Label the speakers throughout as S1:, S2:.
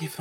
S1: arrive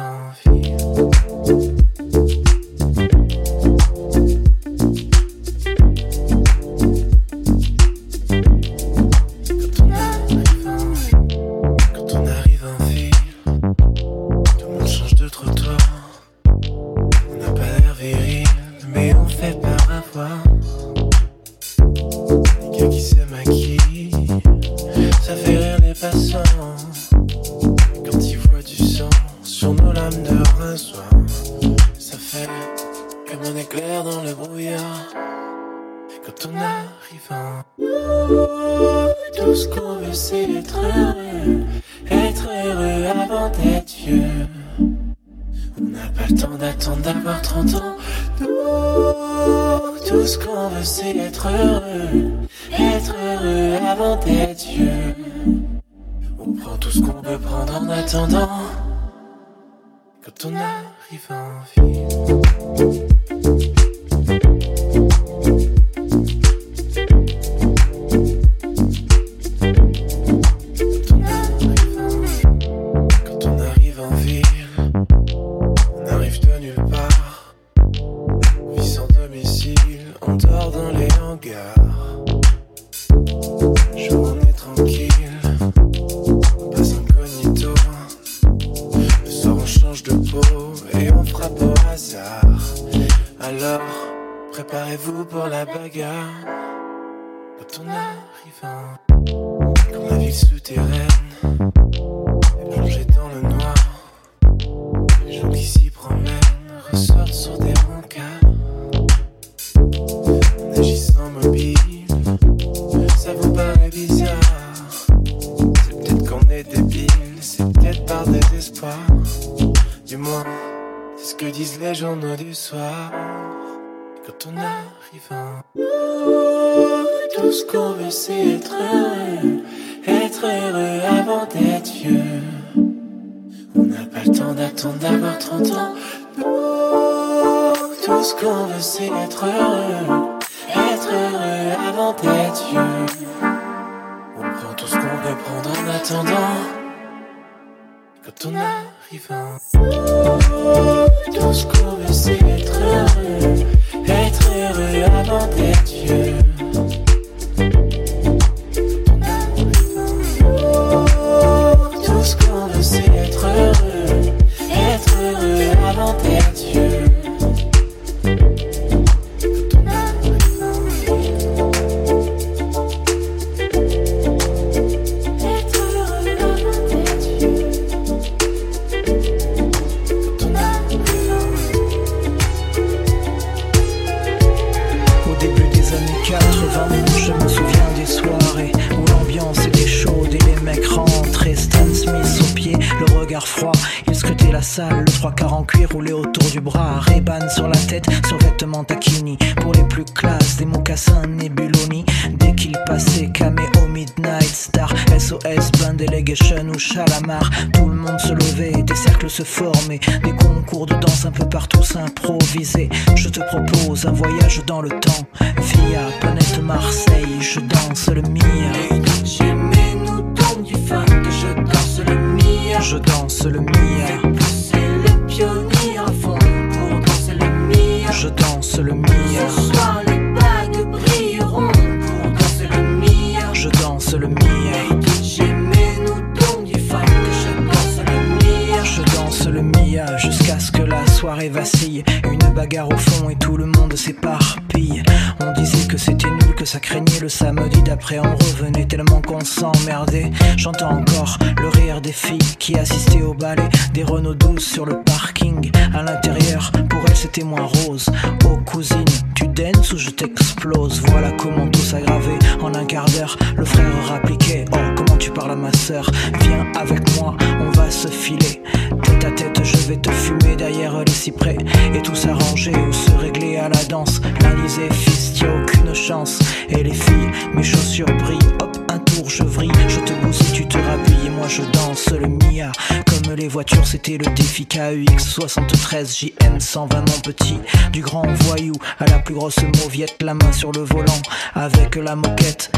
S2: mes chaussures brillent. Hop, un tour, je vrille, je te boue si tu te rhabilles. Et moi je danse le Mia. Comme les voitures, c'était le défi KUX 73 JM 120 mon petit. Du grand voyou à la plus grosse mauviette, la main sur le volant avec la moquette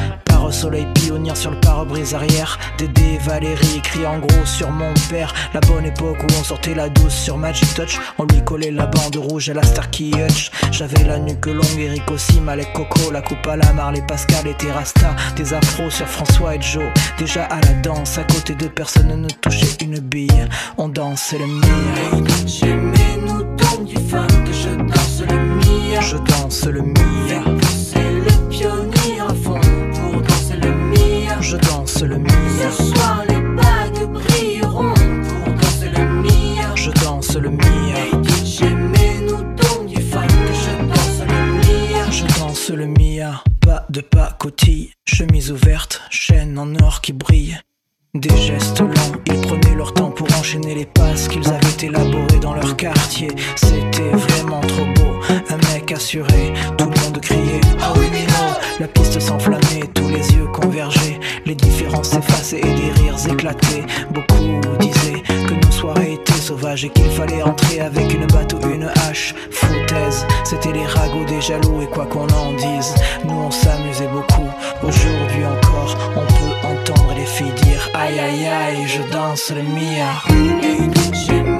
S2: soleil pionnier sur le pare-brise arrière. Dédé Valérie écrit en gros sur mon père. La bonne époque où on sortait la douce sur Magic Touch. On lui collait la bande rouge à la Starkey Hutch. J'avais la nuque longue, Eric aussi, Malek Coco, la coupe à la Marley Pascal et Terrasta. Des afros sur François et Joe. Déjà à la danse, à côté de personne ne touchait une bille. On danse le mire.
S1: J'aimais nous donne du fun que je danse le mire.
S2: Je danse le mire. Danse le mire.
S1: Ce soir les bagues brilleront pour danser le mire.
S2: Je danse le mire.
S1: Hey DJ, nous donne du fun que je danse le mire.
S2: Je danse le mire. Pas de pacotille, chemise ouverte, chaîne en or qui brille. Des gestes lents, ils prenaient leur temps pour enchaîner les passes qu'ils avaient élaborées dans leur quartier. C'était vraiment trop beau, un mec assuré, tout le monde criait Ah oui, La piste s'enflammait, tous les yeux convergeaient, s'effaçaient et des rires éclataient. Beaucoup disaient que nos soirées étaient sauvages et qu'il fallait entrer avec une batte ou une hache. Foutaise, c'était les ragots des jaloux et quoi qu'on en dise, nous on s'amusait beaucoup. Aujourd'hui encore, on peut entendre les filles dire Aïe aïe aïe, je danse le mia.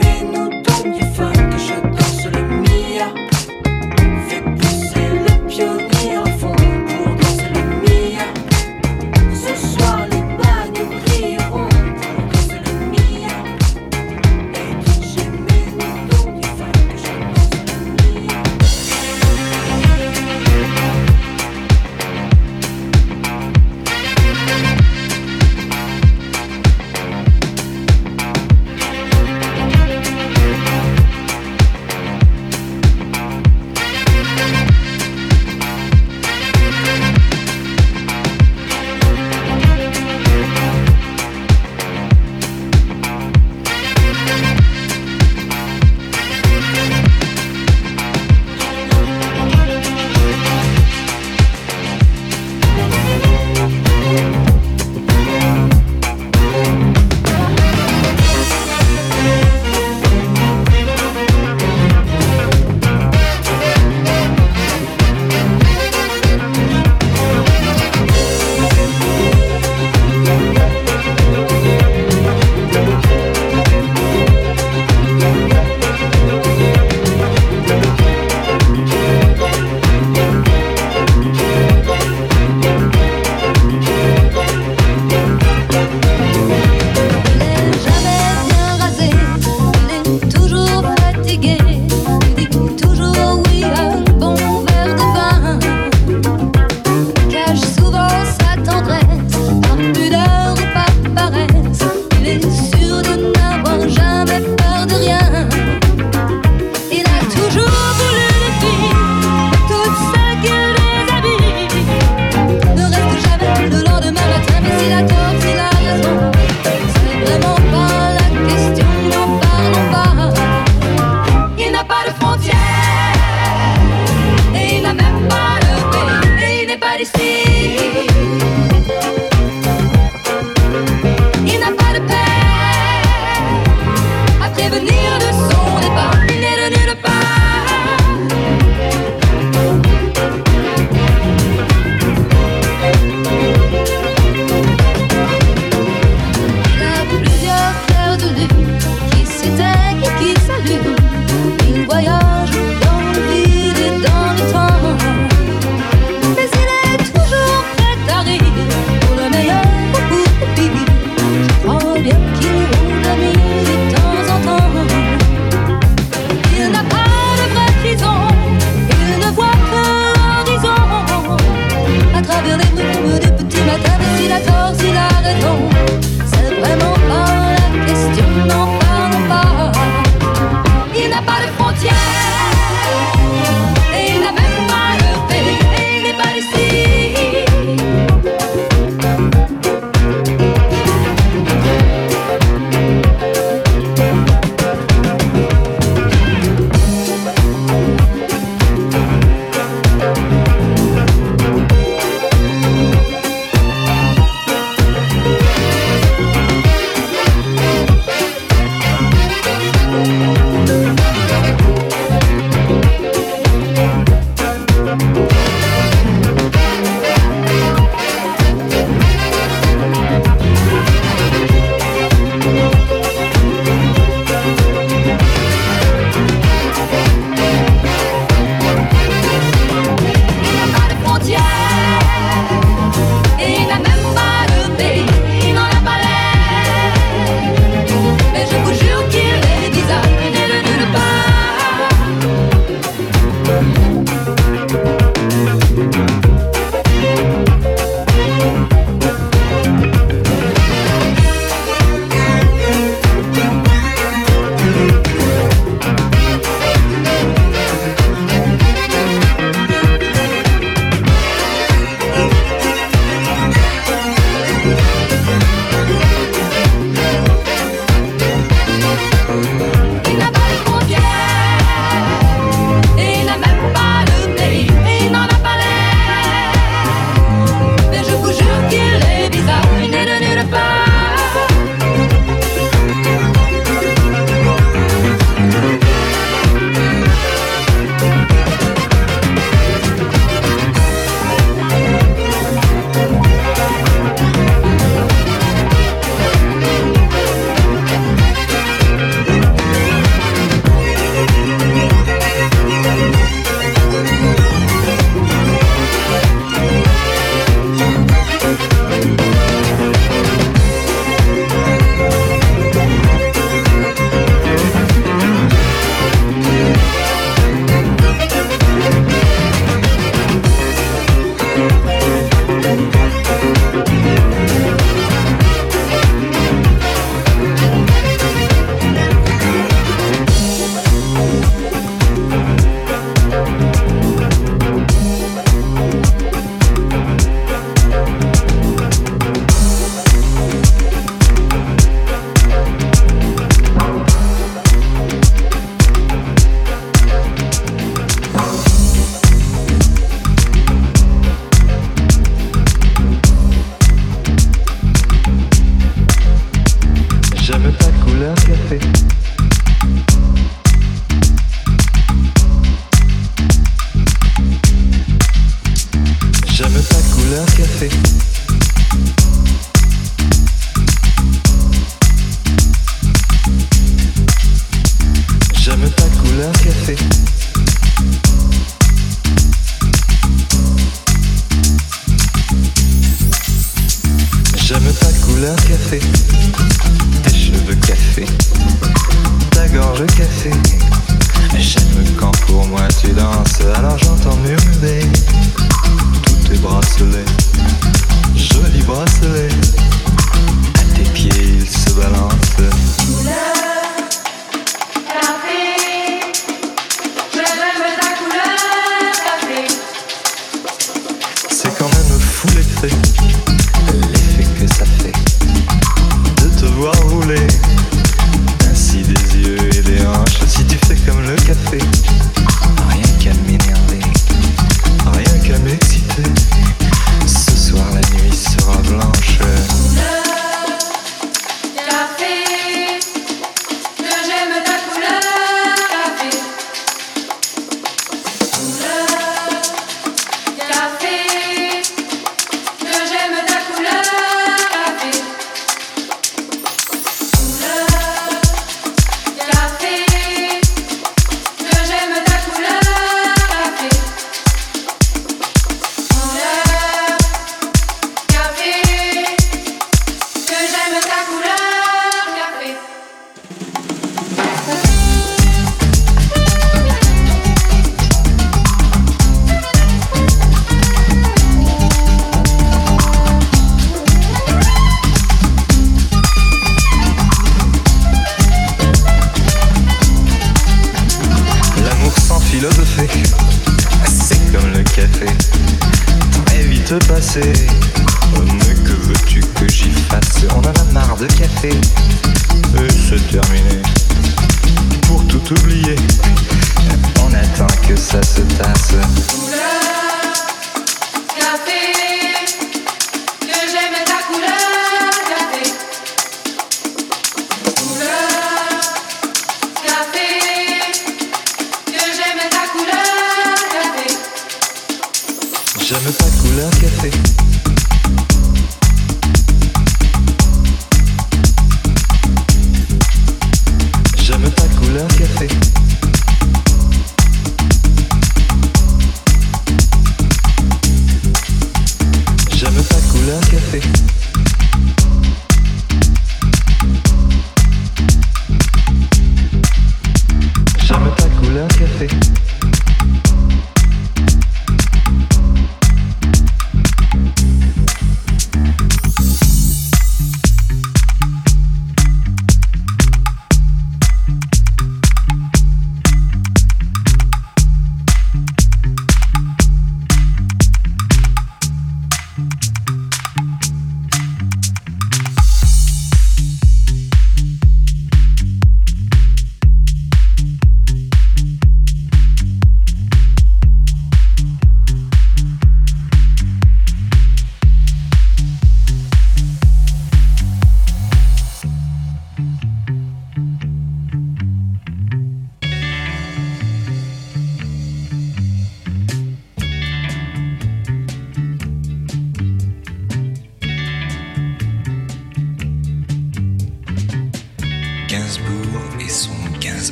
S3: passer. Mais que veux-tu que j'y fasse? On en a marre de café. Et c'est terminé.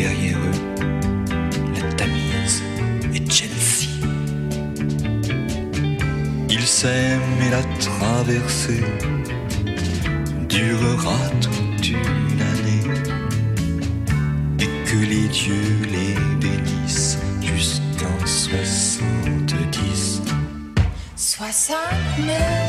S4: derrière eux, la Tamise et Chelsea. Ils s'aiment et la traversée durera toute une année et que les dieux les bénissent jusqu'en 70.
S5: 69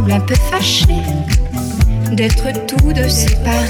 S2: semble un
S6: peu
S7: fâché d'être tous deux séparés.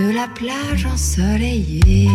S7: de la plage ensoleillée.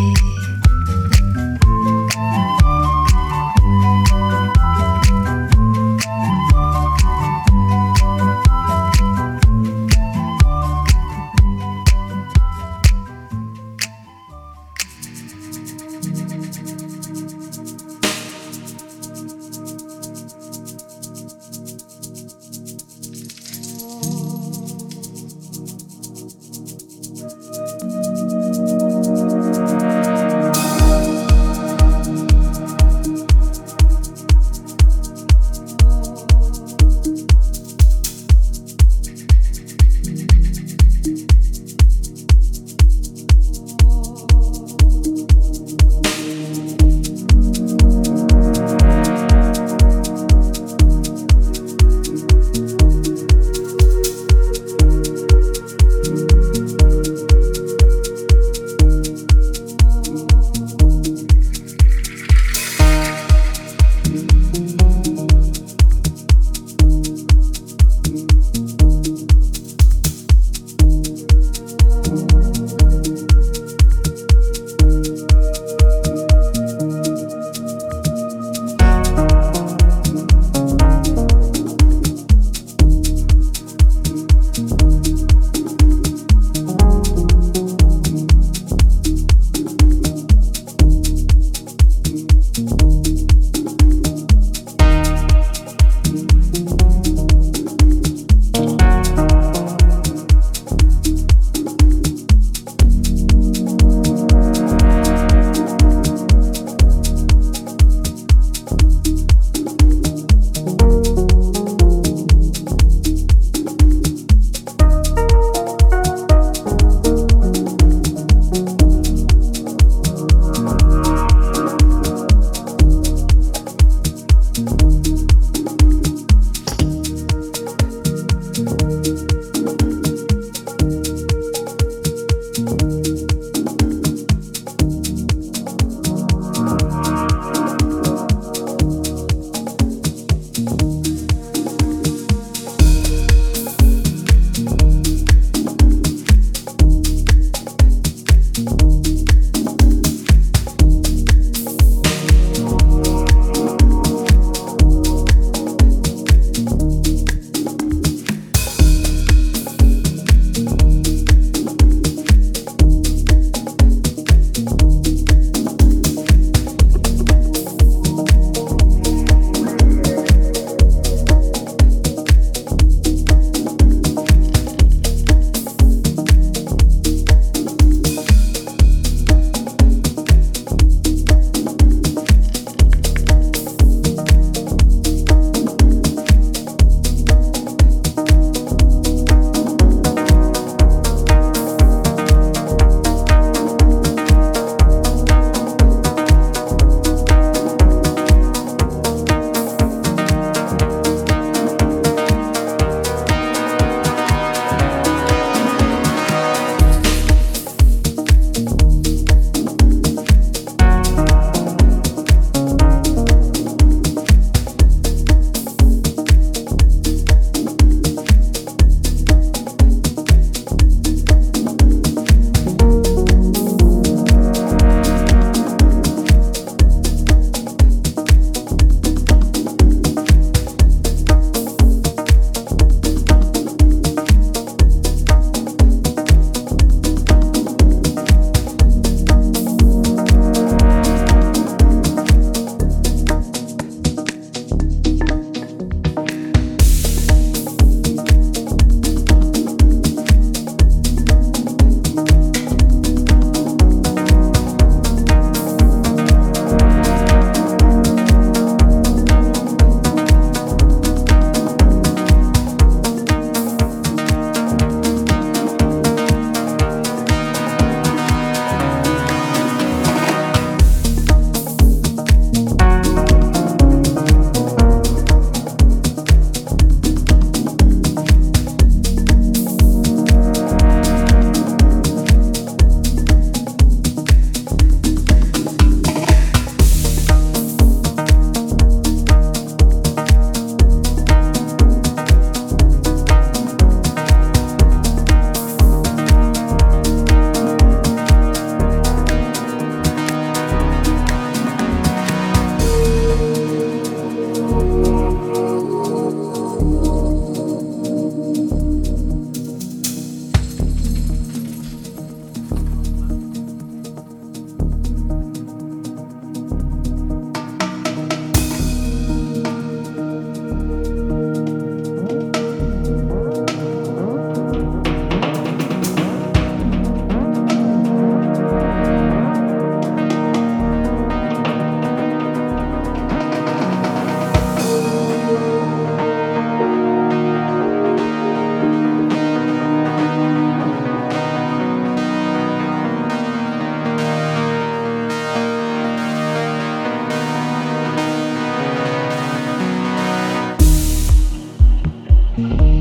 S1: Mm-hmm.